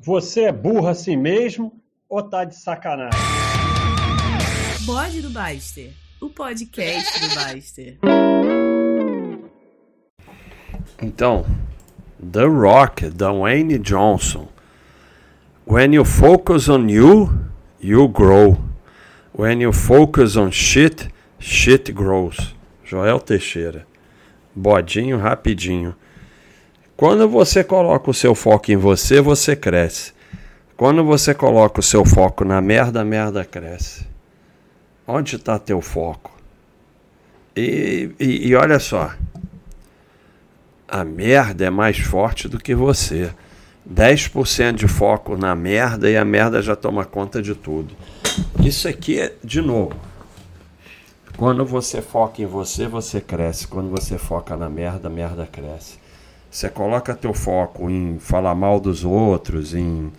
Você é burro assim mesmo ou tá de sacanagem? Bode do Baster, o podcast do Baster. Então, The Rock, Dwayne Johnson. When you focus on you, you grow. When you focus on shit, shit grows. Joel Teixeira. Bodinho rapidinho. Quando você coloca o seu foco em você, você cresce. Quando você coloca o seu foco na merda, a merda cresce. Onde está teu foco? E, e, e olha só, a merda é mais forte do que você. 10% de foco na merda e a merda já toma conta de tudo. Isso aqui é, de novo, quando você foca em você, você cresce. Quando você foca na merda, a merda cresce. Você coloca teu foco em falar mal dos outros, em.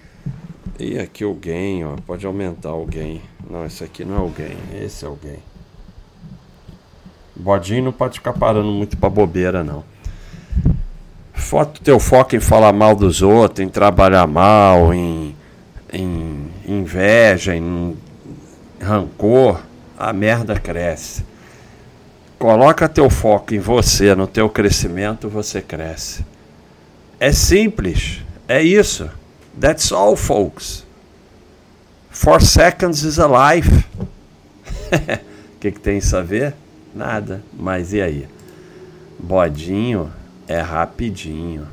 E aqui o gain, ó, pode aumentar o gain. Não, esse aqui não é o gain, esse é o gain. Bodinho não pode ficar parando muito pra bobeira, não. Foto teu foco em falar mal dos outros, em trabalhar mal, em, em inveja, em rancor a merda cresce. Coloca teu foco em você, no teu crescimento, você cresce. É simples, é isso. That's all, folks. Four seconds is a life. O que, que tem isso a ver? Nada. Mas e aí? Bodinho é rapidinho.